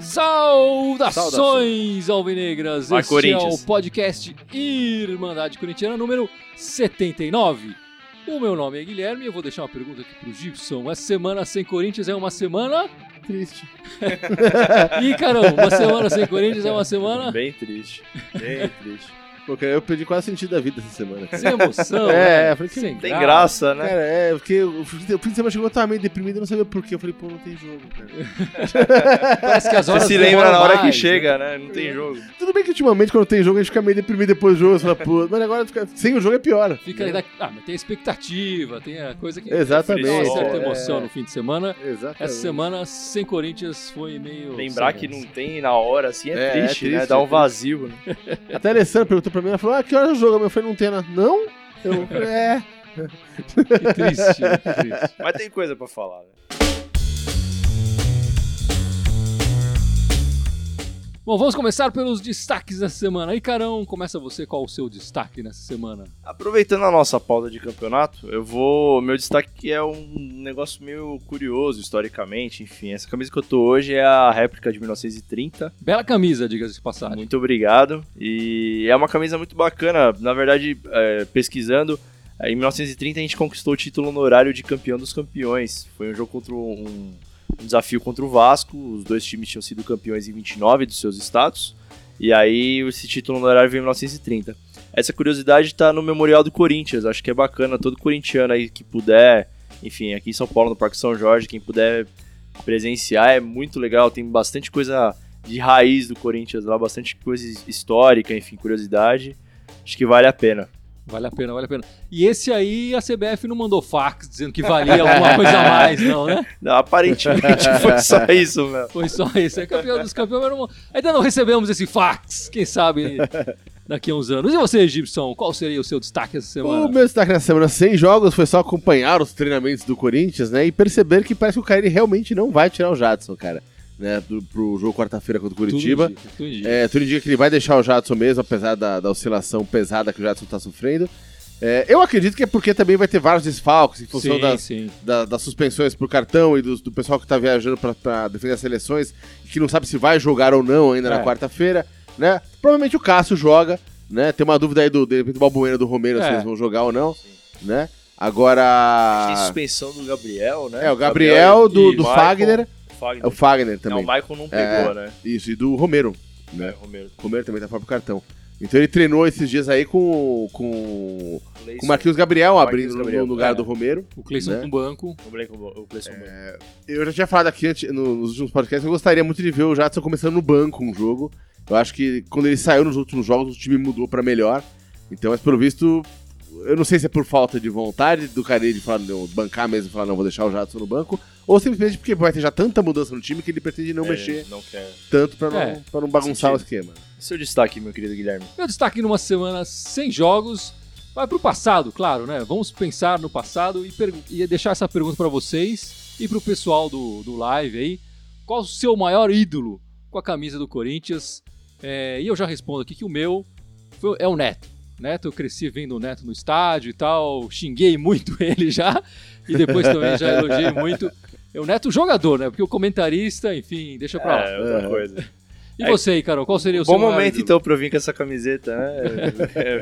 Saudações alvinegras! Vai, este é o podcast Irmandade Corintiana número 79. O meu nome é Guilherme e eu vou deixar uma pergunta aqui pro Gibson. Essa semana sem Corinthians é uma semana. Triste. Ih, caramba, uma semana sem Corinthians é uma semana Bem triste. Bem triste. Pô, cara, eu perdi quase o sentido da vida essa semana. cara. sem emoção. É, né? eu falei que sem Tem graça. graça, né? Cara, é, porque o fim de o fim de semana chegou, eu tava meio deprimido, eu não sabia porquê. Eu falei, pô, não tem jogo, cara. Parece que as Você horas se lembra na hora que mais, chega, né? Não tem jogo. Tudo bem que ultimamente, quando tem jogo, a gente fica meio deprimido depois do jogo. Você fala, pô, mas agora fica- sem o jogo é pior. Fica aí da... Ah, mas tem a expectativa, tem a coisa que Exatamente. dá uma certa é. emoção no fim de semana. Exatamente. Essa semana sem Corinthians foi meio. Lembrar sem que não tem na hora, assim, é, É, é triste, né? triste, Dá é um triste. vazio, né? Até a Alessandra perguntou pra mim, ela falou, ah, que hora é o jogo? Eu falei, não tem nada. Não? Eu, é. Que triste, que triste. Mas tem coisa pra falar, né? Bom, vamos começar pelos destaques dessa semana. Aí, Carão, começa você, qual o seu destaque nessa semana? Aproveitando a nossa pauta de campeonato, eu vou. Meu destaque é um negócio meio curioso historicamente. Enfim, essa camisa que eu tô hoje é a réplica de 1930. Bela camisa, diga-se de passagem. Muito obrigado. E é uma camisa muito bacana. Na verdade, é, pesquisando, é, em 1930 a gente conquistou o título honorário de campeão dos campeões. Foi um jogo contra um, um desafio contra o Vasco. Os dois times tinham sido campeões em 29 dos seus estados. E aí esse título honorário veio em 1930. Essa curiosidade está no Memorial do Corinthians. Acho que é bacana todo corintiano aí que puder, enfim, aqui em São Paulo, no Parque São Jorge, quem puder presenciar é muito legal. Tem bastante coisa de raiz do Corinthians lá, bastante coisa histórica, enfim, curiosidade. Acho que vale a pena. Vale a pena, vale a pena. E esse aí, a CBF não mandou fax dizendo que valia alguma coisa a mais, não, né? Não, aparentemente foi só isso, meu. Foi só isso. É campeão dos campeões, mas não... ainda não recebemos esse fax. Quem sabe daqui a uns anos. E você, Gibson, qual seria o seu destaque essa semana? O meu destaque nessa semana sem jogos foi só acompanhar os treinamentos do Corinthians, né? E perceber que parece que o Carilli realmente não vai tirar o Jadson, cara. Né, do, pro jogo quarta-feira contra o Curitiba. Tudo indica, tudo indica. É, tudo indica que ele vai deixar o Jadson mesmo, apesar da, da oscilação pesada que o Jadson tá sofrendo. É, eu acredito que é porque também vai ter vários desfalques em função sim, das, sim. da- das suspensões por cartão e do, do pessoal que tá viajando pra- pra defender as seleções e que não sabe se vai jogar ou não ainda É. na quarta-feira, né? Provavelmente o Cássio joga, né? Tem uma dúvida aí do, de repente, do Balbuena do Romero se É. eles vão jogar ou não, né? Tem Agora. suspensão do Gabriel, né? É, o Gabriel, do, e do Michael- Fagner. Fagner. É o Fagner Não, também. o Michael não pegou, né? Isso, e do Romero. É, Né? Romero. Romero também tá fora pro cartão. Então ele treinou esses dias aí com, com, com o Marquinhos Gabriel abrindo no- Gabriel, no lugar é. do Romero. O Cleison né? com banco. O Cleison Banco. Eu já tinha falado aqui antes, no- nos últimos podcasts, eu gostaria muito de ver o Jadson começando no banco um jogo. Eu acho que quando ele saiu nos últimos jogos, o time mudou pra melhor. Então, mas pelo visto, eu não sei se é por falta de vontade do Carilli de falar, não, bancar mesmo e falar, não, vou deixar o Jadson no banco, ou simplesmente porque vai ter já tanta mudança no time que ele pretende não É, mexer Não quer. tanto pra não, É, pra não bagunçar o esquema. Seu destaque, meu querido Guilherme. Meu destaque numa semana sem jogos vai pro passado, claro, né? Vamos pensar no passado e, e deixar essa pergunta pra vocês e pro pessoal do, do live aí. Qual o seu maior ídolo com a camisa do Corinthians? É, e eu já respondo aqui que o meu foi- é o Neto. Neto, eu cresci vendo o Neto no estádio e tal, xinguei muito ele já, e depois também já elogiei muito. É o Neto jogador, né? Porque o comentarista, enfim, deixa pra lá. É, outra É. coisa. E você aí, Carol, qual seria o Bom seu maior momento, então, pra eu vir com essa camiseta, né?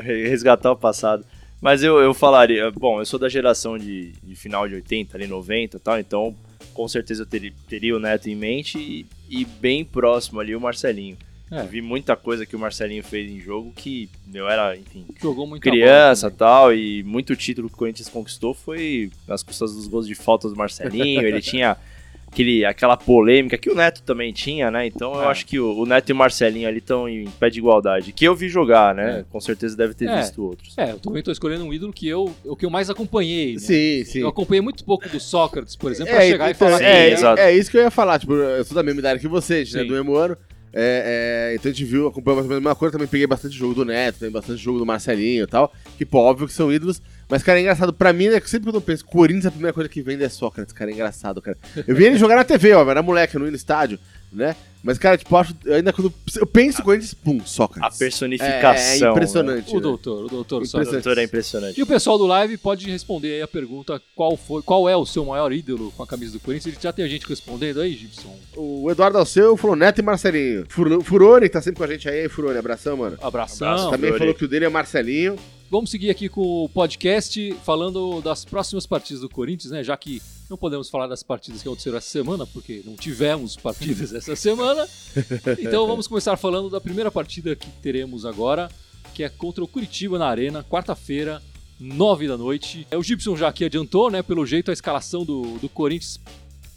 Resgatar o passado. Mas eu, eu falaria, bom, eu sou da geração de, de final de 80, ali 90 e tal, então com certeza eu teria, teria o Neto em mente e, e bem próximo ali o Marcelinho. É. Eu vi muita coisa que o Marcelinho fez em jogo que eu era, enfim, Jogou muito criança tal, e muito título que o Corinthians conquistou foi nas custas dos gols de falta do Marcelinho. ele tinha aquele, aquela polêmica que o Neto também tinha, né? Então eu É. acho que o, o Neto e o Marcelinho ali estão em pé de igualdade. Que eu vi jogar, né? É. Com certeza deve ter É. visto outros. É, eu também tô escolhendo um ídolo que eu, o que eu mais acompanhei. Né? Sim, sim. Eu acompanhei muito pouco do Sócrates, por exemplo, pra chegar e então, falar é, é isso que eu ia falar. Tipo, eu sou da mesma idade que vocês, né? Do mesmo ano. É, é, então a gente viu, acompanhou mais ou menos a mesma coisa. Também peguei bastante jogo do Neto, também bastante jogo do Marcelinho e tal. Que, pô, óbvio que são ídolos. Mas, cara, é engraçado. Pra mim, né, sempre quando eu penso Corinthians, a primeira coisa que vem é Sócrates, cara. É engraçado, cara. Eu vi ele jogar na TV, ó, era moleque, eu não ia no estádio, né? Mas, cara, tipo, eu acho, ainda quando eu penso em Corinthians, pum, A Sócrates. personificação. É, impressionante. O né? doutor, o doutor só. Né? O doutor é impressionante. E o pessoal do live pode responder aí a pergunta qual foi, qual é o seu maior ídolo com a camisa do Corinthians. Já tem gente respondendo aí, Gibson. O Eduardo Alceu falou Neto e Marcelinho. Fur- Furone, que tá sempre com a gente aí. Furone, abração, mano. Abração. Abraço. Também Furone. falou que o dele é Marcelinho. Vamos seguir aqui com o podcast falando das próximas partidas do Corinthians, né? Já que não podemos falar das partidas que aconteceram essa semana, porque não tivemos partidas essa semana. Então vamos começar falando da primeira partida que teremos agora, que é contra o Curitiba na Arena, quarta-feira, nove da noite. É, O Gibson já aqui adiantou, né? Pelo jeito, a escalação do, do Corinthians.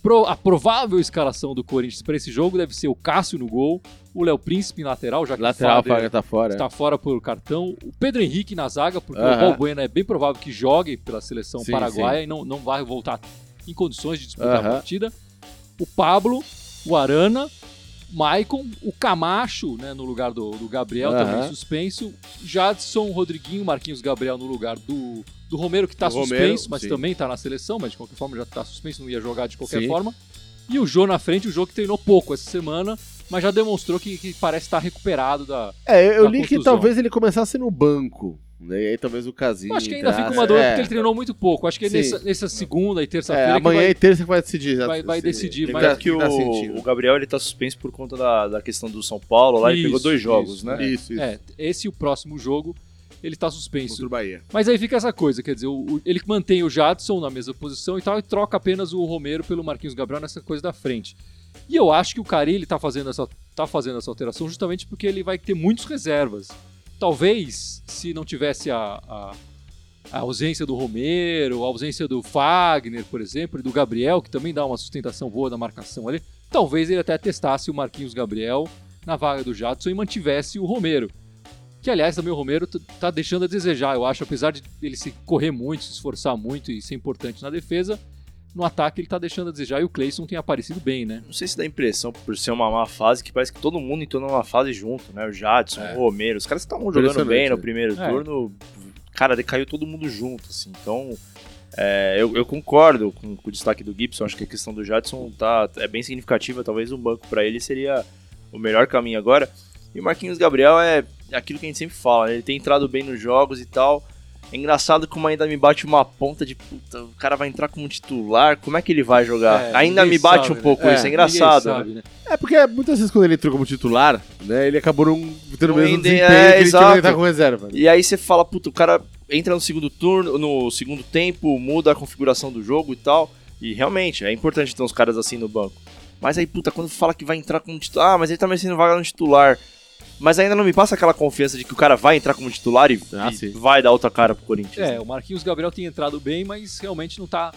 pro- a provável escalação do Corinthians para esse jogo deve ser o Cássio no gol, o Léo Príncipe em lateral, já que Lateral, o Fader Faga tá fora. está fora por cartão. O Pedro Henrique na zaga, porque Aham. o Balbuena é bem provável que jogue pela seleção Sim, paraguaia e não, não vai voltar em condições de disputar a Aham. partida. O Pablo, o Arana, Maicon, o Camacho, né, no lugar do, do Gabriel, Aham. também suspenso. Jadson, Rodriguinho, Marquinhos Gabriel no lugar do, do Romero, que está suspenso, Romero, mas sim. também está na seleção, mas de qualquer forma já está suspenso, não ia jogar de qualquer Sim. forma. E o Jô na frente, o Jô que treinou pouco essa semana, mas já demonstrou que, que parece estar recuperado da, É, eu, da li que contusão. talvez ele começasse no banco. Né? E aí talvez o Casinho. Eu acho que ainda fica entrasse. uma dor É. porque ele treinou muito pouco. Acho que é nessa, nessa segunda e É, terça-feira que amanhã vai- e terça que vai decidir. vai- vai se- decidir, ele mas- que ele tá o, o Gabriel ele tá suspenso por conta da, da questão do São Paulo lá, ele Isso, pegou dois jogos, isso, né? Isso, isso. É, esse e o próximo jogo ele tá suspenso. Contra o Bahia. Mas aí fica essa coisa, quer dizer, o- o- ele mantém o Jadson na mesma posição e tal, e troca apenas o Romero pelo Marquinhos Gabriel nessa coisa da frente. E eu acho que o Carilli tá fazendo essa, tá fazendo essa alteração justamente porque ele vai ter muitos reservas. Talvez, se não tivesse a, a, a ausência do Romero, a ausência do Fagner, por exemplo, e do Gabriel, que também dá uma sustentação boa na marcação ali, talvez ele até testasse o Marquinhos Gabriel na vaga do Jadson e mantivesse o Romero. Que, aliás, também o Romero tá deixando a desejar, eu acho, apesar de ele se correr muito, se esforçar muito e ser importante na defesa, no ataque ele tá deixando a desejar e o Cleison tem aparecido bem, né? Não sei se dá a impressão, por ser uma má fase, que parece que todo mundo entrou numa fase junto, né? O Jadson, É. o Romero, os caras estavam jogando bem no primeiro É. turno, cara, decaiu todo mundo junto, assim. Então, é, eu, eu concordo com, com o destaque do Gibson, acho que a questão do Jadson tá, é bem significativa, talvez um banco pra ele seria o melhor caminho agora. E o Marquinhos Gabriel é aquilo que a gente sempre fala, né? ele tem entrado bem nos jogos e tal. É engraçado como ainda me bate uma ponta de puta, o cara vai entrar como titular, como é que ele vai jogar? É, ainda me bate sabe, um né? pouco É, isso, é engraçado. Ninguém né? sabe, né? É, porque muitas vezes quando ele entrou como titular, né, ele acabou não tendo o mesmo desempenho é, que ele tinha exato. ele tá com reserva. E aí você fala, puta, o cara entra no segundo turno, no segundo tempo, muda a configuração do jogo e tal. E realmente, é importante ter uns caras assim no banco. Mas aí, puta, quando fala que vai entrar como titular, ah, mas ele tá merecendo vaga no titular. Mas ainda não me passa aquela confiança de que o cara vai entrar como titular e, Ah, e vai dar outra cara pro Corinthians. É, o Marquinhos Gabriel tem entrado bem, mas realmente não tá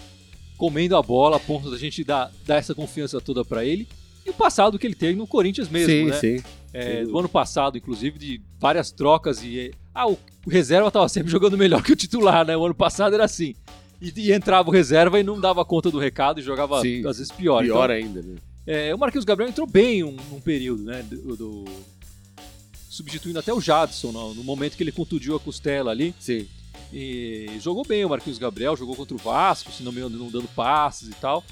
comendo a bola a ponto da gente dar, dar essa confiança toda pra ele. E o passado que ele teve no Corinthians mesmo, sim, né? sim. É, Sim. do ano passado, inclusive, de várias trocas e. Ah, o, reserva tava sempre jogando melhor que o titular, né? O ano passado era assim. E, e entrava o reserva e não dava conta do recado e jogava Sim. às vezes pior. Pior Então, ainda, né? é, o Marquinhos Gabriel entrou bem um, num período, né? Do, do- substituindo até o Jadson no, no momento que ele contundiu a costela ali. Sim. E jogou bem o Marquinhos Gabriel, jogou contra o Vasco, se não me engano, não dando passes e tal.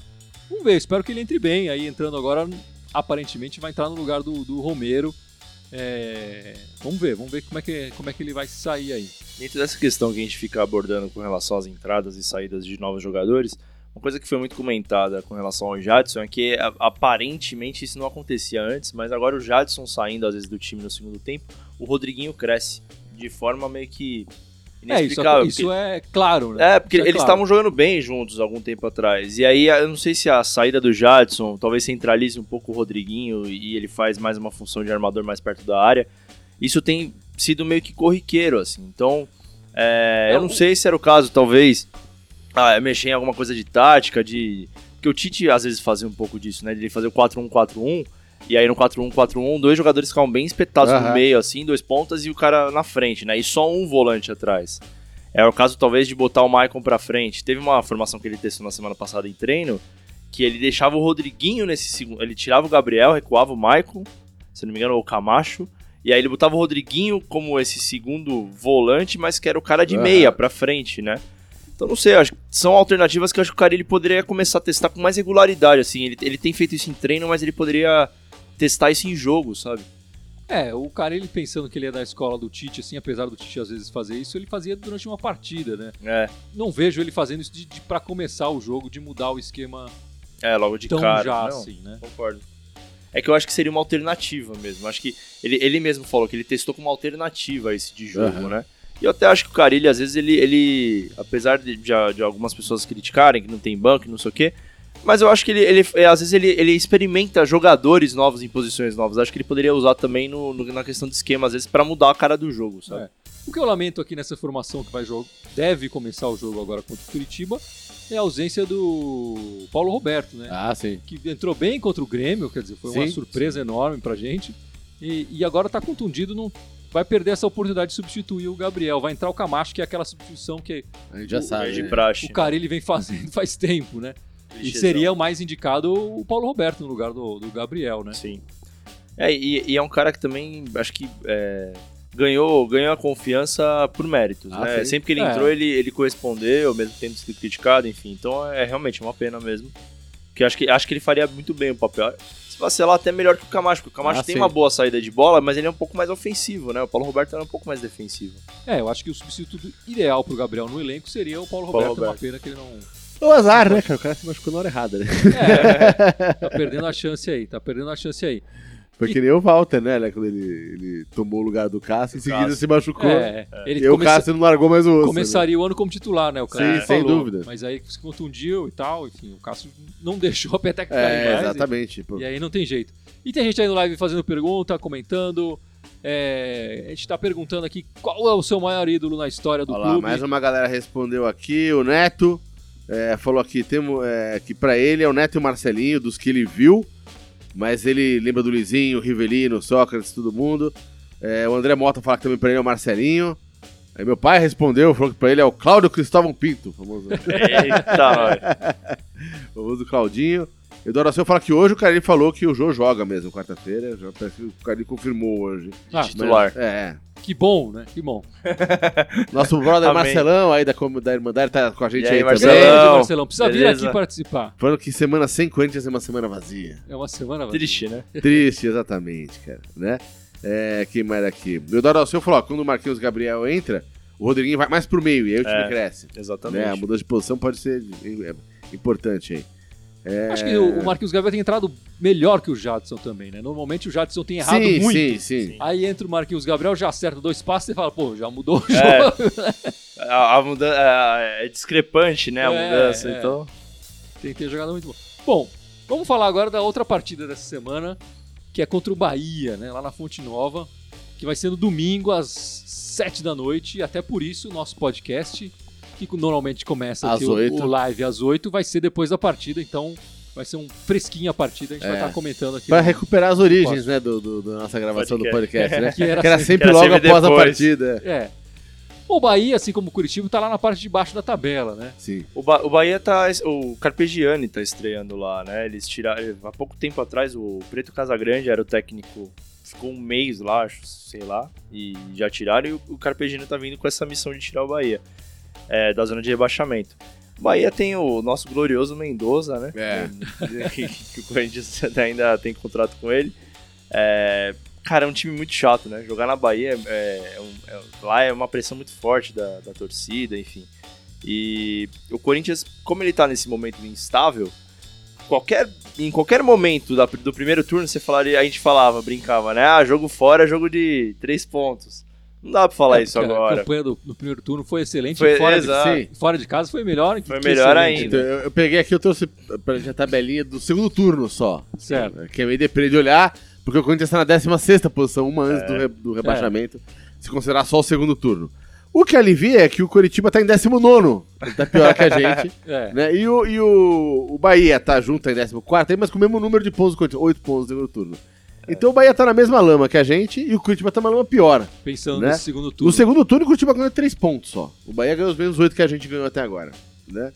Vamos ver, espero que ele entre bem. Aí entrando agora, aparentemente vai entrar no lugar do, do Romero. É, Vamos ver, vamos ver como é, que, como é que ele vai sair aí. Dentro dessa questão que a gente fica abordando com relação às entradas e saídas de novos jogadores, uma coisa que foi muito comentada com relação ao Jadson é que aparentemente isso não acontecia antes, mas agora o Jadson saindo às vezes do time no segundo tempo, o Rodriguinho cresce de forma meio que É, isso, inexplicável. isso é claro, né? É, porque é eles claro. estavam jogando bem juntos algum tempo atrás. E aí, eu não sei se a saída do Jadson talvez centralize um pouco o Rodriguinho e ele faz mais uma função de armador mais perto da área. Isso tem sido meio que corriqueiro, assim. Então, é, É, eu não o- sei se era o caso, talvez, ah, mexer em alguma coisa de tática, de. Porque o Tite às vezes fazia um pouco disso, né? De ele fazer o 4-1-4-1. E aí no 4-1-4-1, dois jogadores ficavam bem espetados no Aham. meio, assim, dois pontas e o cara na frente, né? E só um volante atrás. É o caso, talvez, de botar o Maicon pra frente. Teve uma formação que ele testou na semana passada em treino, que ele deixava o Rodriguinho nesse segundo. Ele tirava o Gabriel, recuava o Maicon, se não me engano, ou o Camacho. E aí ele botava o Rodriguinho como esse segundo volante, mas que era o cara de Aham. meia pra frente, né? Então não sei, acho que são alternativas que eu acho que o Carilli poderia começar a testar com mais regularidade, assim. Ele, ele tem feito isso em treino, mas ele poderia testar isso em jogo, sabe? É, o cara, ele pensando que ele é da escola do Tite, assim, apesar do Tite às vezes fazer isso, ele fazia durante uma partida, né? É, Não vejo ele fazendo isso de, de para começar o jogo, de mudar o esquema é logo de tão cara. já não, assim, né? Concordo. É que eu acho que seria uma alternativa mesmo. Acho que ele, ele mesmo falou que ele testou como alternativa esse de jogo, Aham. né? E eu até acho que o Carilli, às vezes, ele, ele apesar de, de, de algumas pessoas criticarem que não tem banco e não sei o quê, mas eu acho que ele, ele às vezes, ele, ele experimenta jogadores novos em posições novas. Acho que ele poderia usar também no, no- na questão de esquema, às vezes, pra mudar a cara do jogo, sabe? É. O que eu lamento aqui nessa formação que vai jogo, deve começar o jogo agora contra o Curitiba é a ausência do Paulo Roberto, né? Ah, sim. Que entrou bem contra o Grêmio, quer dizer, foi uma Sim, surpresa enorme pra gente. E, e agora tá contundido, não vai perder essa oportunidade de substituir o Gabriel. Vai entrar o Camacho, que é aquela substituição que A gente já O- sabe. de né? praxe. o Carilli vem fazendo faz tempo, né? E seria o mais indicado o Paulo Roberto no lugar do, do Gabriel, né? Sim. É, e, e é um cara que também, acho que é, ganhou, ganhou a confiança por méritos, Ah, né? sim. Sempre que ele É. entrou, ele, ele correspondeu, mesmo tendo sido criticado, enfim. Então é realmente uma pena mesmo. Que acho que acho que ele faria muito bem o papel. Se vacilar até melhor que o Camacho, porque o Camacho Ah, tem sim. uma boa saída de bola, mas ele é um pouco mais ofensivo, né? O Paulo Roberto era um pouco mais defensivo. É, eu acho que o substituto ideal pro Gabriel no elenco seria o Paulo Paulo Roberto. É uma Roberto. pena que ele não. O azar, né, cara? O cara se machucou na hora errada, né? É, tá perdendo a chance aí, tá perdendo a chance aí. Foi que nem o Walter, né? né, Quando ele, ele tomou o lugar do Cássio, em seguida Cássio. se machucou. É, ele E o Cássio não largou mais o osso. né? começaria o ano como titular, né? O cara Sim, sem falou. dúvida. Mas aí se contundiu e tal, enfim, o Cássio não deixou a peteca cair É, mais. exatamente. E, e aí não tem jeito. E tem gente aí no live fazendo pergunta, comentando. É, a gente tá perguntando aqui qual é o seu maior ídolo na história do Olha lá, clube. mais uma galera respondeu aqui. O Neto é, falou aqui temo, é, que pra ele é o Neto e o Marcelinho, dos que ele viu. Mas ele lembra do Lizinho, Rivelino, Sócrates, todo mundo. É, o André Mota fala que também pra ele é o Marcelinho. Aí meu pai respondeu, falou que pra ele é o Cláudio Cristóvão Pinto, famoso, Eita, famoso Claudinho. Eduardo Silva fala que hoje o Carilli falou que o Jô joga mesmo, quarta-feira. Já parece que o Carilli confirmou hoje. Ah, titular. Mas, é. Que bom, né? Que bom. Nosso brother Amém. Marcelão aí da, da Irmandade tá com a gente E aí, aí, Marcelão? também. Grande, Marcelão. Precisa vir beleza? aqui participar. Falando que semana sem Corinthians é uma semana vazia. É uma semana. vai. Triste, né? Triste, exatamente, cara, né? É, quem mais aqui? O Eduardo Alceu falou, ó, quando o Marquinhos Gabriel entra, o Rodriguinho vai mais pro meio, e aí o time É, cresce. Exatamente. Né? A mudança de posição pode ser é, importante aí. É... Acho que o Marquinhos Gabriel tem entrado melhor que o Jadson também, né? Normalmente o Jadson tem errado sim, muito. sim, sim, Sim. Aí entra o Marquinhos Gabriel, já acerta dois passos e fala, pô, já mudou o É. jogo. A, a mudança é discrepante, né? A É, mudança, é. então. Tem que ter jogado muito bom. Bom, vamos falar agora da outra partida dessa semana, que é contra o Bahia, né? Lá na Fonte Nova, que vai ser no domingo às 7 da noite, e até por isso o nosso podcast, que normalmente começa Às aqui o- o live às 8, vai ser depois da partida, então vai ser um fresquinho a partida, a gente vai É. estar comentando aqui. Pra no- recuperar as origens, né, do, do- da nossa gravação do Podcast. podcast, né? Que era Que era sempre- sempre que era logo sempre após a depois. partida. É. O Bahia, assim como o Curitiba, tá lá na parte de baixo da tabela, né? Sim. O, ba o Bahia tá. O Carpegiani tá estreando lá, né? Eles tiraram. Há pouco tempo atrás, o Preto Casagrande era o técnico. Ficou um mês lá, acho, sei lá. E já tiraram. E o, o Carpegiani tá vindo com essa missão de tirar o Bahia é, da zona de rebaixamento. O Bahia tem o nosso glorioso Mendoza, né? É. que, que o Corinthians ainda tem contrato com ele. É, cara, é um time muito chato, né? Jogar na Bahia é, é um- é- lá é uma pressão muito forte da, da torcida, enfim. E o Corinthians, como ele tá nesse momento instável, qualquer, em qualquer momento da- do primeiro turno, você falaria, a gente falava, brincava, né? Ah, jogo fora, jogo de três pontos. Não dá pra falar É, isso porque A agora. campanha do, do primeiro turno foi excelente. Foi- fora, de, fora de casa foi melhor. Foi que melhor excelente, ainda. Então, eu, eu peguei aqui, eu trouxe pra gente a tabelinha do segundo turno só. Certo. Que é meio deprê de olhar, porque o Corinthians está na 16 posição, uma antes É. do, re- do rebaixamento, se considerar só o segundo turno. O que alivia é que o Coritiba tá em 19, ele tá pior que a gente. É. né? E, o, e o, o Bahia tá junto tá em 14, mas com o mesmo número de pontos do Corinthians, 8 pontos no segundo turno. Então o Bahia tá na mesma lama que a gente e o Curitiba tá numa lama pior. Pensando Né? no segundo turno. No segundo turno, o Curitiba ganhou 3 pontos só. O Bahia ganhou os mesmos 8 que a gente ganhou até agora. Né?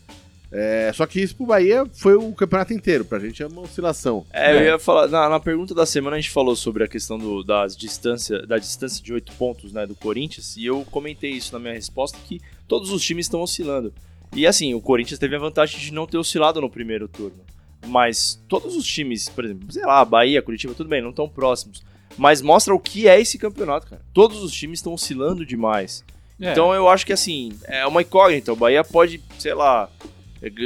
É, só que isso pro Bahia foi o campeonato inteiro. Pra gente é uma oscilação. É, eu É. ia falar, na, na pergunta da semana a gente falou sobre a questão do, das distância, da distância de 8 pontos né, do Corinthians, e eu comentei isso na minha resposta, que todos os times estão oscilando. E assim, o Corinthians teve a vantagem de não ter oscilado no primeiro turno. Mas todos os times, por exemplo, sei lá, Bahia, Curitiba, tudo bem, não estão próximos. Mas mostra o que é esse campeonato, cara. Todos os times estão oscilando demais. É. Então eu acho que assim, é uma incógnita. O Bahia pode, sei lá,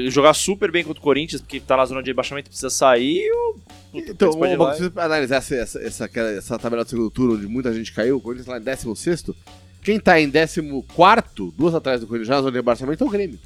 jogar super bem contra o Corinthians, porque tá na zona de rebaixamento precisa sair, ou. puta, Então, pode você analisar essa, essa, essa, essa tabela do segundo turno, onde muita gente caiu, o Corinthians tá lá em 16, quem tá em 14, duas atrás do Corinthians, já na zona de rebaixamento, é o Grêmio.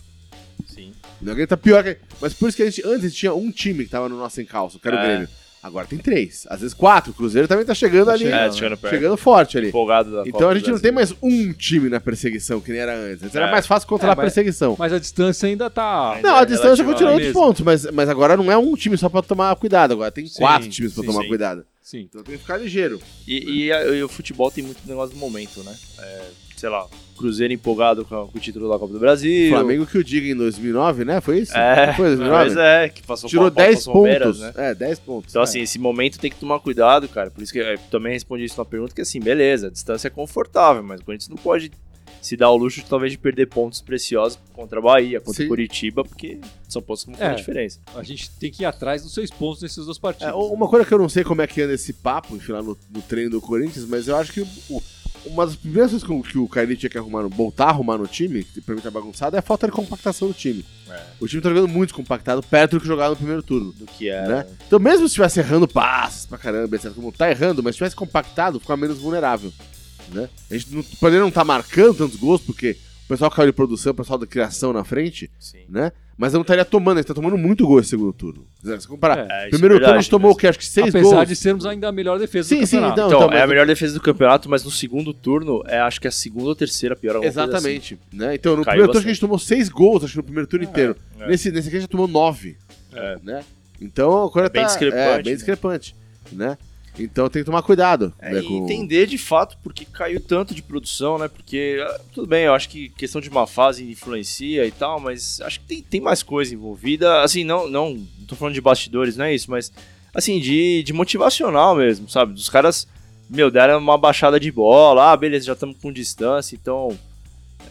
Sim. O Grêmio tá pior que. Mas por isso que a gente antes tinha um time que tava no nosso encalço, que era o É. Grêmio. Agora tem três, às vezes quatro. O Cruzeiro também tá chegando ali. É, chegando perto. Chegando forte ali. Empolgado da Então Copa a gente não tem mais um time na perseguição, que nem era antes. Antes era É. mais fácil controlar É, mas- a perseguição. Mas a distância ainda tá. Não, a é distância continua à outros pontos, mas, mas agora não é um time só pra tomar cuidado, agora tem Sim, quatro times pra sim, tomar sim. cuidado. Sim. Então tem que ficar ligeiro. E, e a- e o futebol tem muito negócio do momento, né? É, sei lá, Cruzeiro empolgado com, com o título da Copa do Brasil. Flamengo que eu digo em 2009, né? Foi isso? É, Foi 2009? mas é, que passou Tirou pau a pau com 10 as Palmeiras, pontos. né? É, 10 pontos. Então, assim, esse momento tem que tomar cuidado, cara. Por isso que eu também respondi isso na pergunta, que assim, beleza, a distância é confortável, mas o Corinthians não pode se dar o luxo de talvez de perder pontos preciosos contra a Bahia, contra Sim. o Curitiba, porque são pontos que vão fazer É. a diferença. A gente tem que ir atrás dos seis pontos nesses dois partidos. É, uma coisa que eu não sei como é que anda esse papo, enfim, lá no, no treino do Corinthians, mas eu acho que o- uma das primeiras coisas que o- que o Cairi tinha que arrumar, voltar a arrumar no time, que pra mim tá bagunçado, é a falta de compactação do time. É. O time tá jogando muito compactado, perto do que jogava no primeiro turno. Do que é. Né? Então, mesmo se estivesse errando passes pra caramba, etc., como tá errando, mas se tivesse compactado, ficava menos vulnerável. Né? A gente não, poderia não estar marcando tantos gols, porque o pessoal caiu de produção, o pessoal da criação na frente, Sim. né? Mas eu não estaria tomando, a gente tá tomando muito gol esse segundo turno. Se comparar, É, É, isso é primeiro turno a verdade gente tomou o que? Acho que seis Apesar gols. de sermos ainda a melhor defesa Sim, do sim, campeonato. então, Então, então, é a melhor defesa do campeonato, mas no segundo turno, é acho que é a segunda ou terceira pior. coisa Exatamente. Né? Então, no Caiu primeiro turno que a gente tomou seis gols, acho que no primeiro turno inteiro. é. Nesse, nesse aqui a gente tomou nove. É. Né? Então a coisa É bem tá discrepante, é, bem né? discrepante. Né? Então tem que tomar cuidado. É, né, com- entender de fato por que caiu tanto de produção, né? Porque, ah, tudo bem, eu acho que questão de uma fase influencia e tal, mas acho que tem, tem mais coisa envolvida. Assim, não, não, não tô falando de bastidores, não é isso, mas, assim, de, de motivacional mesmo, sabe? Dos caras, meu, deram uma baixada de bola, ah, beleza, já estamos com distância, então.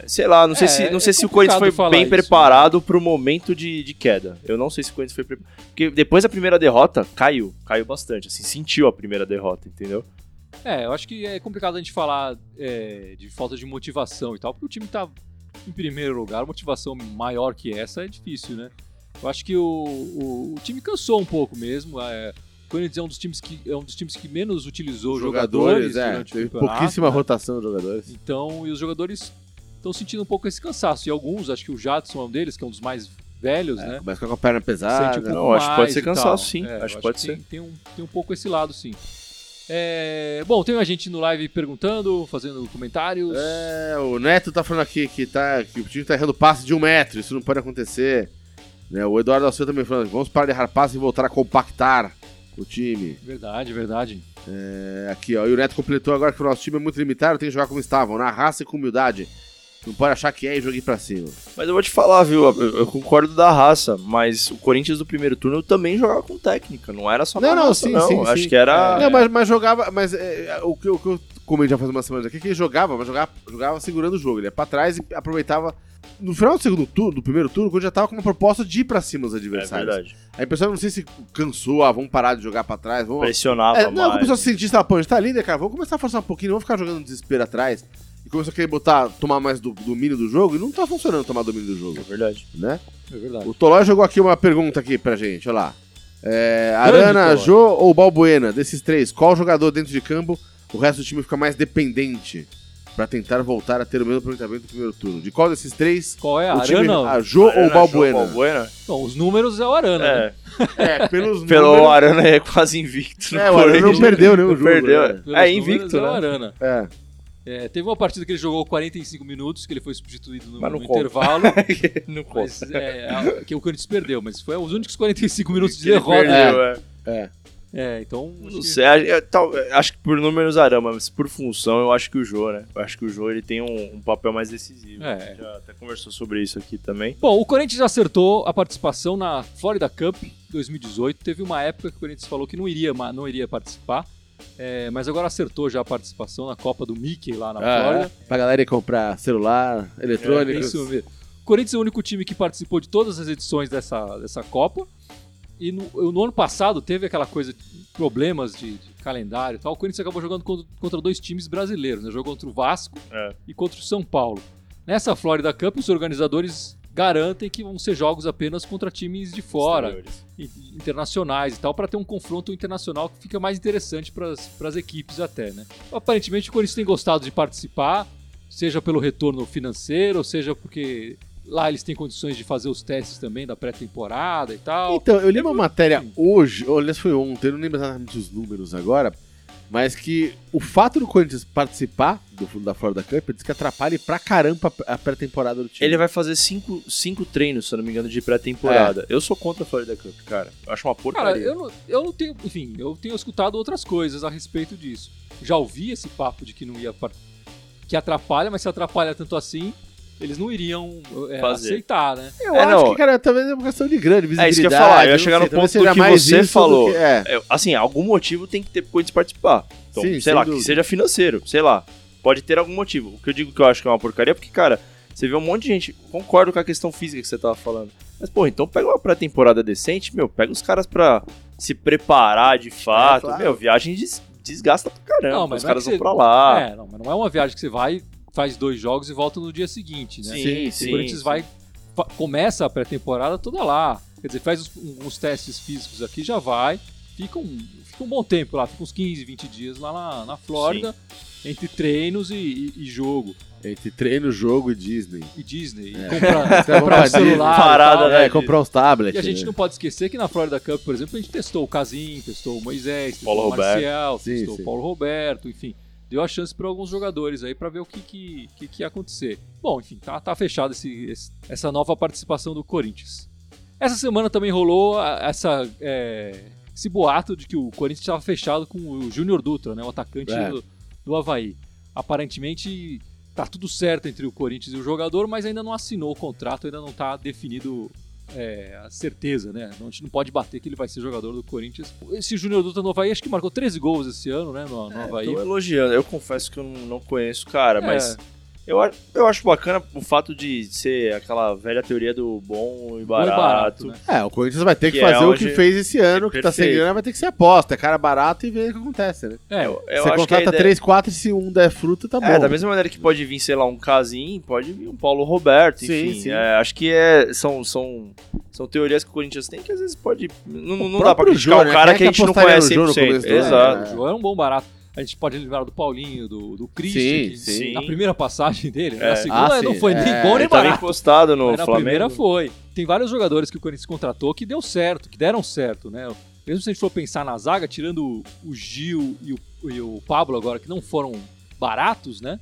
Sei lá, não sei É, se, não sei é se o Corinthians foi bem isso, né? preparado pro momento de, de queda. Eu não sei se o Corinthians foi preparado. Porque depois da primeira derrota, caiu. Caiu bastante. Assim, sentiu a primeira derrota, entendeu? É, eu acho que é complicado a gente falar é, de falta de motivação e tal, porque o time tá em primeiro lugar, motivação maior que essa é difícil, né? Eu acho que o, o, o time cansou um pouco mesmo. É, o Corinthians é um dos times que é um dos times que menos utilizou jogadores, jogadores, é, durante o pouquíssima né? rotação de jogadores. Então, e os jogadores estão sentindo um pouco esse cansaço. E alguns, acho que o Jadson é um deles, que é um dos mais velhos, né? Começa com a perna pesada. Um Não, acho que pode ser cansaço, sim. É, Acho que pode ser. Tem, tem um, tem um pouco esse lado, sim. É, bom, tem a gente no live perguntando, fazendo comentários. É, o Neto tá falando aqui que, tá, que o time tá errando passe de um metro, isso não pode acontecer. Né, o Eduardo Alceu também falando, vamos parar de errar passe e voltar a compactar o time. Verdade, verdade. É, aqui, ó, e o Neto completou agora que o nosso time é muito limitado, tem que jogar como estavam, na raça e com humildade. Não pode achar que é e jogue pra cima. Mas eu vou te falar, viu? Eu, eu concordo da raça, mas o Corinthians do primeiro turno também jogava com técnica, não era só Não, na não, raça, sim, não. sim, Acho sim. que era. Não, mas, mas jogava, mas é, o, que, o que eu comentei já faz umas semanas aqui, é que ele jogava, mas jogava, jogava segurando o jogo. Ele ia pra trás e aproveitava. No final do segundo turno, do primeiro turno, quando já tava com uma proposta de ir pra cima dos É adversários. verdade. Aí o pessoal não sei se cansou, ah, vamos parar de jogar pra trás, vamos. Pressionava É, não, mais. começou a se sentir, tá, pô, a gente tá líder, cara, vamos começar a forçar um pouquinho, não vamos ficar jogando desespero atrás. E começou a querer botar, tomar mais do domínio do jogo, e não tá funcionando tomar domínio do jogo, É verdade. né? É verdade. O Tolói jogou aqui uma pergunta aqui pra gente, olha lá. É, Arana. Jô ou Balbuena? Desses três, qual jogador dentro de campo o resto do time fica mais dependente pra tentar voltar a ter o mesmo aproveitamento do primeiro turno? De qual desses três, Qual é a o time, Arana? a Jô ou Arana, Balbuena? Jô, Balbuena? Bom, os números é o Arana. né? É, É, pelos pelo números- Arana é quase invicto. É, o Arana não perdeu nenhum Não jogo, Perdeu. né? É números invicto, é o né? Arana. É. É, teve uma partida que ele jogou 45 minutos, que ele foi substituído no, no intervalo. não mas, é, a- que o Corinthians perdeu, mas foi os únicos 45 minutos de Que derrota. perdeu, é. É. É, então. acho Não que- sei, acho, é, tal- acho que por números Arama, mas por função eu acho que o Jô, né? Eu acho que o Jô ele tem um, um papel mais decisivo. É. A gente Já até conversou sobre isso aqui também. Bom, o Corinthians acertou a participação na Florida Cup 2018. Teve uma época que o Corinthians falou que não iria, não iria participar. É, mas agora acertou já a participação na Copa do Mickey lá na Ah, Flórida. Pra galera ir comprar celular, É eletrônicos. isso mesmo. Corinthians é o único time que participou de todas as edições dessa, dessa Copa. E no, no ano passado teve aquela coisa, problemas de, de, calendário e tal. O Corinthians acabou jogando contra, contra dois times brasileiros, né? Jogou contra o Vasco É. e contra o São Paulo. Nessa Florida Cup, os organizadores garantem que vão ser jogos apenas contra times de fora, internacionais e tal, para ter um confronto internacional que fica mais interessante para as equipes até, né? Aparentemente o Corinthians tem gostado de participar, seja pelo retorno financeiro, seja porque lá eles têm condições de fazer os testes também da pré-temporada e tal. Então, eu li uma matéria hoje, ou aliás foi ontem, eu não lembro exatamente os números agora, mas que o fato do Corinthians participar do, da Florida Cup diz que atrapalha pra caramba a pré-temporada do time. Ele vai fazer cinco, cinco treinos, se eu não me engano, de pré-temporada. Eu sou contra a Florida Cup, cara. Eu acho uma Cara, porcaria. eu não, eu não tenho. Enfim, eu tenho escutado outras coisas a respeito disso. Já ouvi esse papo de que não ia. par- que atrapalha, mas se atrapalha tanto assim, eles não iriam é, Fazer. aceitar, né? Eu É, acho não. que, cara, talvez é uma questão de grande visibilidade. É isso que eu ia falar, eu ia chegar no ponto do que mais você falou. que- é. É, assim, algum motivo tem que ter pro Corinthians participar. Então, Sim, sei lá, dúvida. que seja financeiro, sei lá. Pode ter algum motivo. O que eu digo que eu acho que é uma porcaria é porque, cara, você vê um monte de gente. Concordo com a questão física que você tava falando. Mas, pô, então pega uma pré-temporada decente, meu, pega os caras pra se preparar de fato. claro. Meu, viagem des- desgasta pra caramba. Não, mas os não é caras que vão você- pra lá. É, não, mas não é uma viagem que você vai, faz dois jogos e volta no dia seguinte, né? Sim, o sim. Corinthians sim. vai. começa a pré-temporada toda lá. Quer dizer, faz os, uns testes físicos aqui, já vai. Fica um, fica um bom tempo lá, fica uns 15, 20 dias lá na, na Flórida, entre treinos e, e- e jogo. Entre treino, jogo e Disney. E Disney. É. E comprar, comprar pra um celular. parada, tal. né? É, comprar uns tablets. E a gente né? não pode esquecer que na Florida Cup, por exemplo, a gente testou o Casim, testou o Moisés, testou Paulo o. Marcial, Sim, testou sim. o Paulo Roberto, enfim. Deu a chance para alguns jogadores aí para ver o que, que, que, que ia acontecer. Bom, enfim, tá, tá esse- essa nova participação do Corinthians. Essa semana também rolou essa, é, esse boato de que o Corinthians estava fechado com o Júnior Dutra, né, o atacante É. do, do Havaí. Aparentemente tá tudo certo entre o Corinthians e o jogador, mas ainda não assinou o contrato, ainda não tá definido é, a certeza, né? A gente não pode bater que ele vai ser jogador do Corinthians. Esse Júnior Dutra no Havaí, acho que marcou 13 gols esse ano, né? No, no Havaí. Tô elogiando. Eu confesso que eu não, não conheço o cara, É. mas eu, eu acho bacana o fato de ser aquela velha teoria do bom e Bom e barato. né? É, o Corinthians vai ter que, Que é fazer o onde- que fez esse ano, que tá sem grana, vai ter que ser aposta. É cara barato e ver o que acontece, né? É, Eu, eu Você contrata ideia- 3, 4 e se um der fruta, tá bom. É, da mesma maneira que pode vir, sei lá, um Casim, pode vir um Paulo Roberto, Sim, enfim. sim. é, acho que é, são, são, são teorias que o Corinthians tem que às vezes pode. Não, não dá pra criticar Jô, o né? cara Quem é que a gente não conhece no Jô no 100%. começo do ano? Exato. o João é um bom barato. A gente pode lembrar do Paulinho, do, do Christian, Sim, que sim. na primeira passagem dele, né? É. na segunda Ah, não sim, foi nem é. bom nem barato. encostado no Mas na Flamengo. primeira foi. Tem vários jogadores que o Corinthians contratou que deu certo, que deram certo, né? Mesmo se a gente for pensar na zaga, tirando o- Gil e o, e o Pablo agora, que não foram baratos, né?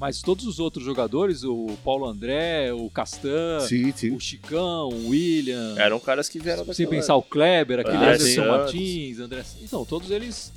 Mas todos os outros jogadores, o Paulo André, o Castan, Sim, sim. o Chicão, o William, Eram caras que vieram sem daquela- pensar o Kleber, aquele André Anderson Santos. Martins, André... Então, todos eles...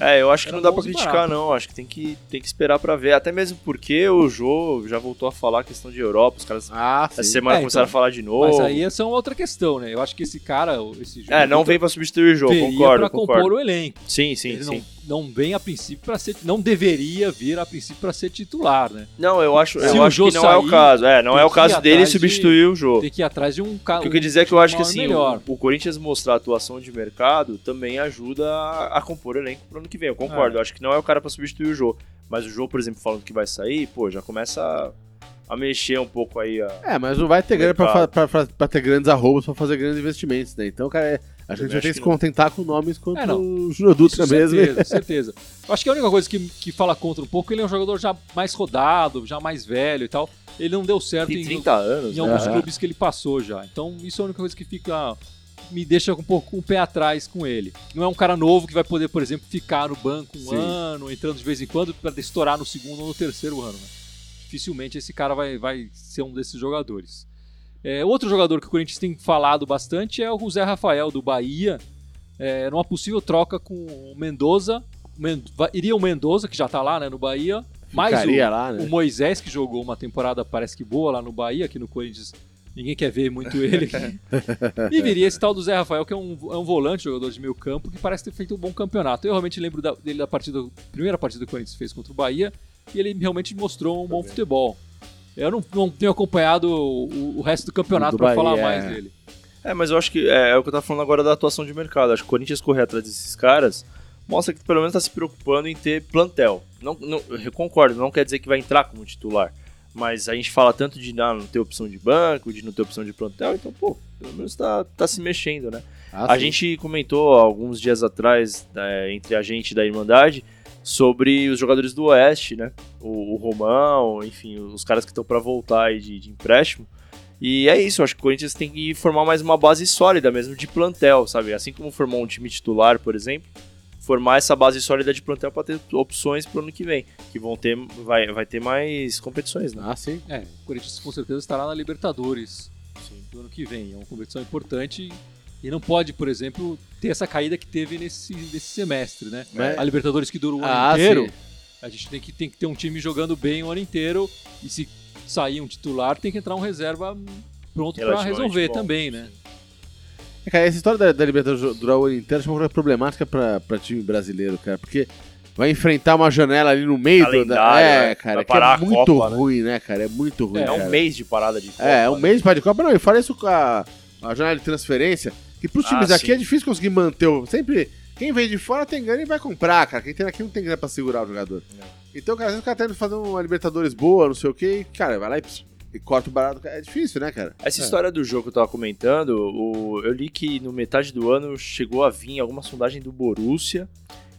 É, eu acho que não dá e criticar, não. Acho que tem, que tem que esperar pra ver. Até mesmo porque o Jô já voltou a falar a questão de Europa. Os caras Ah, essa sim. semana É, começaram então. a falar de novo. Mas aí essa é uma outra questão, né? Eu acho que esse cara, esse É, não vem pra substituir o Jô, concordo, pra concordo. compor o elenco. Sim, sim, ele sim. Não, não vem a princípio para ser, não deveria vir a princípio para ser titular, né? Não, eu acho, Se eu o acho Jô que não é o sair, caso. É, não é o que caso dele atrás de- substituir o Jô. Tem que ir atrás de um cara. O que eu quis dizer é que eu acho que assim, o, o Corinthians mostrar a atuação de mercado também ajuda a, a compor o elenco pro ano que vem. Eu concordo. É. Eu acho que não é o cara pra substituir o Jô. Mas o Jô, por exemplo, falando que vai sair, pô, já começa a, a mexer um pouco aí. A... É, mas não vai ter grana pra, Mercado. fa- pra, pra, pra ter grandes arrobas pra fazer grandes investimentos, né? Então, cara, é- a gente vai ter que se não. contentar com nomes quanto É, não. o Júnior Dutra Isso, mesmo. Certeza, certeza. Eu acho que a única coisa que, que fala contra um pouco, ele é um jogador já mais rodado, já mais velho e tal. Ele não deu certo Tem em, 30 anos, em né? alguns Aham. clubes que ele passou já. Então, isso é a única coisa que fica. Me deixa um pouco com o pé atrás com ele. Não é um cara novo que vai poder, por exemplo, ficar no banco um Sim. ano, entrando de vez em quando, para estourar no segundo ou no terceiro ano. Né? Dificilmente esse cara vai, vai ser um desses jogadores. É, outro jogador que o Corinthians tem falado bastante é o Zé Rafael, do Bahia. É, numa possível troca com o Mendoza. Men- iria o Mendoza, que já tá lá né, no Bahia. Mais o, lá, o né? Moisés, que jogou uma temporada, parece que boa lá no Bahia, aqui no Corinthians. Ninguém quer ver muito ele e viria esse tal do Zé Rafael, que é um, é um volante, jogador de meio campo, que parece ter feito um bom campeonato. Eu realmente lembro da- dele da partida, primeira partida que o Corinthians fez contra o Bahia, e ele realmente mostrou um bom futebol. Eu não, não tenho acompanhado o, o resto do campeonato pra falar mais é. dele. É, mas eu acho que é, é o que eu tava falando agora da atuação de mercado. Acho que o Corinthians correr atrás desses caras mostra que pelo menos tá se preocupando em ter plantel. Não, não, eu concordo, não quer dizer que vai entrar como titular. Mas a gente fala tanto de ah, não ter opção de banco, de não ter opção de plantel, então, pô, pelo menos tá, tá se mexendo, né? Ah, A sim. gente comentou alguns dias atrás, né, entre a gente da Irmandade, sobre os jogadores do Oeste, né? O, o Romão, enfim, os caras que estão para voltar aí de, de empréstimo. E é isso, eu acho que o Corinthians tem que formar mais uma base sólida mesmo de plantel, sabe? Assim como formou um time titular, por exemplo, formar essa base sólida de plantel para ter opções pro ano que vem, que vão ter, vai, vai ter mais competições, né? Ah, sim. É, o Corinthians com certeza estará na Libertadores do ano que vem. É uma competição importante e não pode, por exemplo, ter essa caída que teve nesse, nesse semestre, né? É. A Libertadores que dura o ano Ah, inteiro, sim. A gente tem que, tem que ter um time jogando bem o ano inteiro e se sair um titular, tem que entrar um reserva pronto pra Relativamente resolver bom, também, né? É, Cara, essa história da, da Libertadores durar o ano inteiro é uma coisa problemática pra, pra time brasileiro, cara, porque vai enfrentar uma janela ali no meio do, da, É, né? cara, é muito Copa, né? ruim, né, cara? É muito ruim. É, É um mês de parada de Copa, É, um né? mês de par de Copa, não, e fora isso com a, a janela de transferência, que pros Ah, times aqui sim. é difícil conseguir manter o. Sempre. Quem vem de fora tem grana e vai comprar, cara. Quem tem aqui não tem grana pra segurar o jogador. Então, cara, às vezes o cara tá indo fazer uma Libertadores boa, não sei o quê, e, cara, vai lá e, e corta o barato. É difícil, né, cara? Essa É. história do jogo que eu tava comentando, o- eu li que no metade do ano chegou a vir alguma sondagem do Borussia,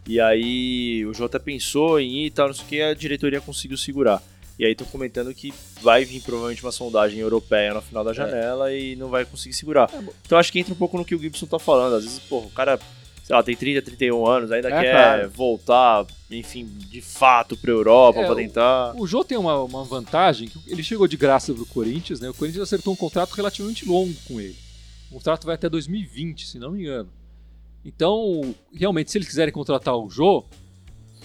e aí o até pensou em ir e tal, não sei o que, a diretoria conseguiu segurar. E aí estão comentando que vai vir provavelmente uma sondagem europeia no final da janela e não vai conseguir segurar. É, então acho que entra um pouco no que o Gibson tá falando. Às vezes, pô, o cara, sei lá, tem 30, 31 anos, ainda É, quer claro. voltar, enfim, de fato pra Europa É, pra o- tentar. O Jô tem uma, uma vantagem, que ele chegou de graça pro Corinthians, né? O Corinthians acertou um contrato relativamente longo com ele. O contrato vai até 2020, se não me engano. Então, realmente, se eles quiserem contratar o Jô,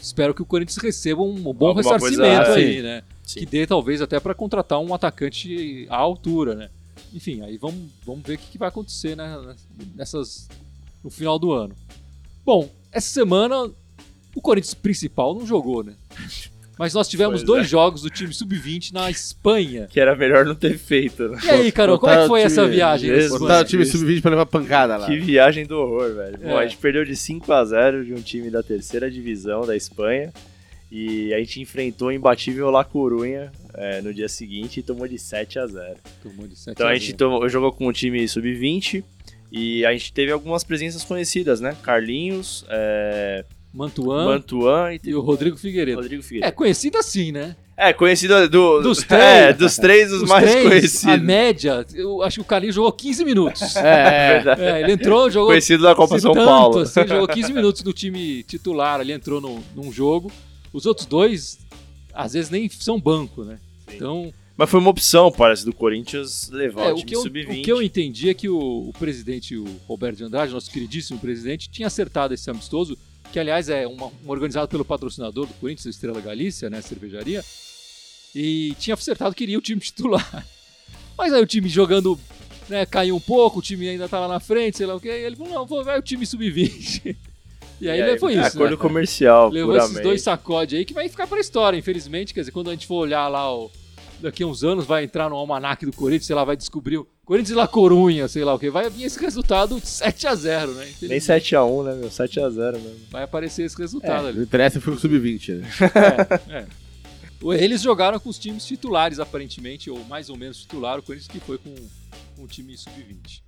espero que o Corinthians receba um bom Alguma coisa, ressarcimento ah, aí, sim. né? Sim. Que dê talvez até para contratar um atacante à altura, né? Enfim, aí vamos, vamos ver o que, que vai acontecer né, nessas no final do ano. Bom, essa semana o Corinthians principal não jogou, né? Mas nós tivemos Pois dois é. jogos do time sub-20 na Espanha. Que era melhor não ter feito, né? E aí, Carol, como é que foi essa viagem? Botaram o time sub-20 pra levar pancada lá. Que viagem do horror, velho. Bom, É. a gente perdeu de 5 a 0 de um time da terceira divisão da Espanha. E a gente enfrentou o imbatível La Corunha é, no dia seguinte e tomou de 7 a 0 Tomou de 7 Então a a gente 0. tomou, jogou com o time sub-20 e a gente teve algumas presenças conhecidas, né? Carlinhos, é, Mantuan Mantuan e, e o Rodrigo Figueiredo. Rodrigo É Figueiredo. conhecido assim, né? É, conhecido do, Dos É, três. dos três, os, Os mais três, A conhecidos. média, eu acho que o Carlinhos jogou 15 minutos. É, Verdade. É, ele entrou, jogou Conhecido da Copa Se São tanto, Paulo. Assim, jogou 15 minutos do time titular, ali entrou no, num jogo. Os outros dois, às vezes, nem são banco, né? Sim. Então, Mas foi uma opção, parece, do Corinthians levar é, o time que eu, sub-20. o que eu entendi é que o, o presidente, o Roberto de Andrade, nosso queridíssimo presidente, tinha acertado esse amistoso, que aliás é uma- um organizado pelo patrocinador do Corinthians, a Estrela Galícia, né, a cervejaria, e tinha acertado que iria o time titular. Mas aí o time jogando, né, caiu um pouco, o time ainda tava na frente, sei lá o que, e ele falou, não, vou vai o time sub-20. E aí, foi é, isso, acordo né? comercial, Levou puramente. esses dois sacodes aí que vai ficar pra história, infelizmente. Quer dizer, quando a gente for olhar lá, o, daqui a uns anos, vai entrar no almanac do Corinthians, sei lá, vai descobrir o Corinthians e La Corunha, sei lá o que. Vai vir esse resultado 7x0, né? Nem Infelizmente, 7x1, né, meu? 7x0 mesmo. Vai aparecer esse É, resultado não ali. interessa, foi o sub-20, né? É. Eles jogaram com os times titulares, aparentemente, ou mais ou menos titular. O Corinthians que foi com, com o time sub-20.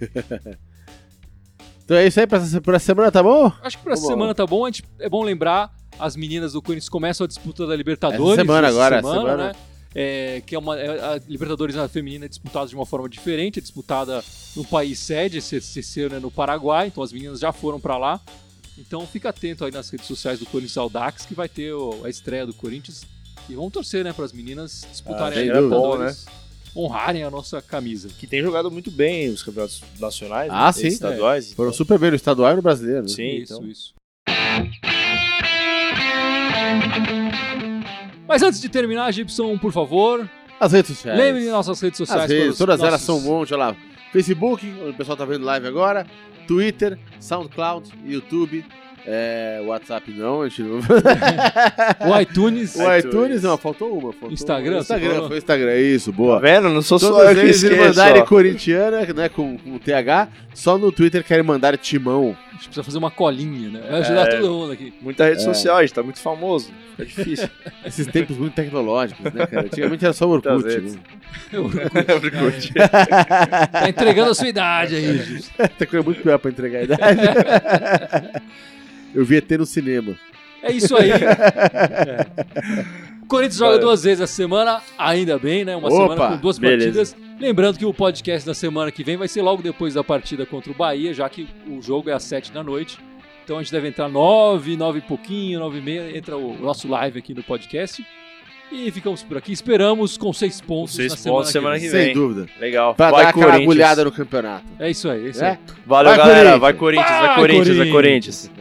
Então é isso aí pra essa semana, tá bom? Acho que pra essa Tá semana tá bom. A gente, é bom lembrar, as meninas do Corinthians começam a disputa da Libertadores. Essa semana agora, semana, semana. né? É, que é uma, é- a Libertadores na feminina é disputada de uma forma diferente, é disputada no país sede, esse, esse esse ano é no Paraguai, então as meninas já foram pra lá. Então fica atento aí nas redes sociais do Corinthians Audax que vai ter o- a estreia do Corinthians. E vamos torcer, né, para as meninas disputarem Ah, a Libertadores, honrarem a nossa camisa. Que tem jogado muito bem os campeonatos nacionais, Ah, né, sim. estaduais. Foram então- super bem no estadual e no brasileiro. né? Sim, isso, então. isso. Mas antes de terminar, Gibson, por favor, As redes sociais. lembre de nossas redes sociais. As redes, todas elas nossos- são um monte, olha lá. Facebook, onde o pessoal tá vendo live agora. Twitter, SoundCloud, YouTube. É, WhatsApp não, a gente não. O iTunes. O iTunes não, faltou uma. Faltou Instagram, uma. Instagram, falou? foi o Instagram, isso, Tá boa. vendo? Não sou só Todos eu que eles esqueço. mandarem corintiana, né, com, com TH, só no Twitter querem mandar timão. A gente precisa fazer uma colinha, né? Vai ajudar É. todo mundo aqui. Muita rede social, a gente tá muito famoso. Fica difícil. Esses tempos muito tecnológicos, né, cara? Antigamente era só o Orkut, né? Orkut. Tá entregando a sua idade aí, Justo. Tem coisa muito pior pra entregar a idade. Eu vi ET no cinema. É isso aí. É. O Corinthians joga duas vezes essa semana, ainda bem, né? Uma Opa, semana com duas beleza. partidas. Lembrando que o podcast da semana que vem vai ser logo depois da partida contra o Bahia, já que o jogo é às sete da noite. Então a gente deve entrar nove, nove e pouquinho, nove e meia, entra o nosso live aqui no podcast. E ficamos por aqui. Esperamos com seis pontos Seis na semana, pontos semana que que vem. Sem dúvida. Legal. Pra vai dar aquela agulhada no campeonato. É isso aí, é isso É? aí. Valeu, Vai, galera. Corinthians. Vai Corinthians, vai Vai, Corinthians, vai Corinthians. Corinthians.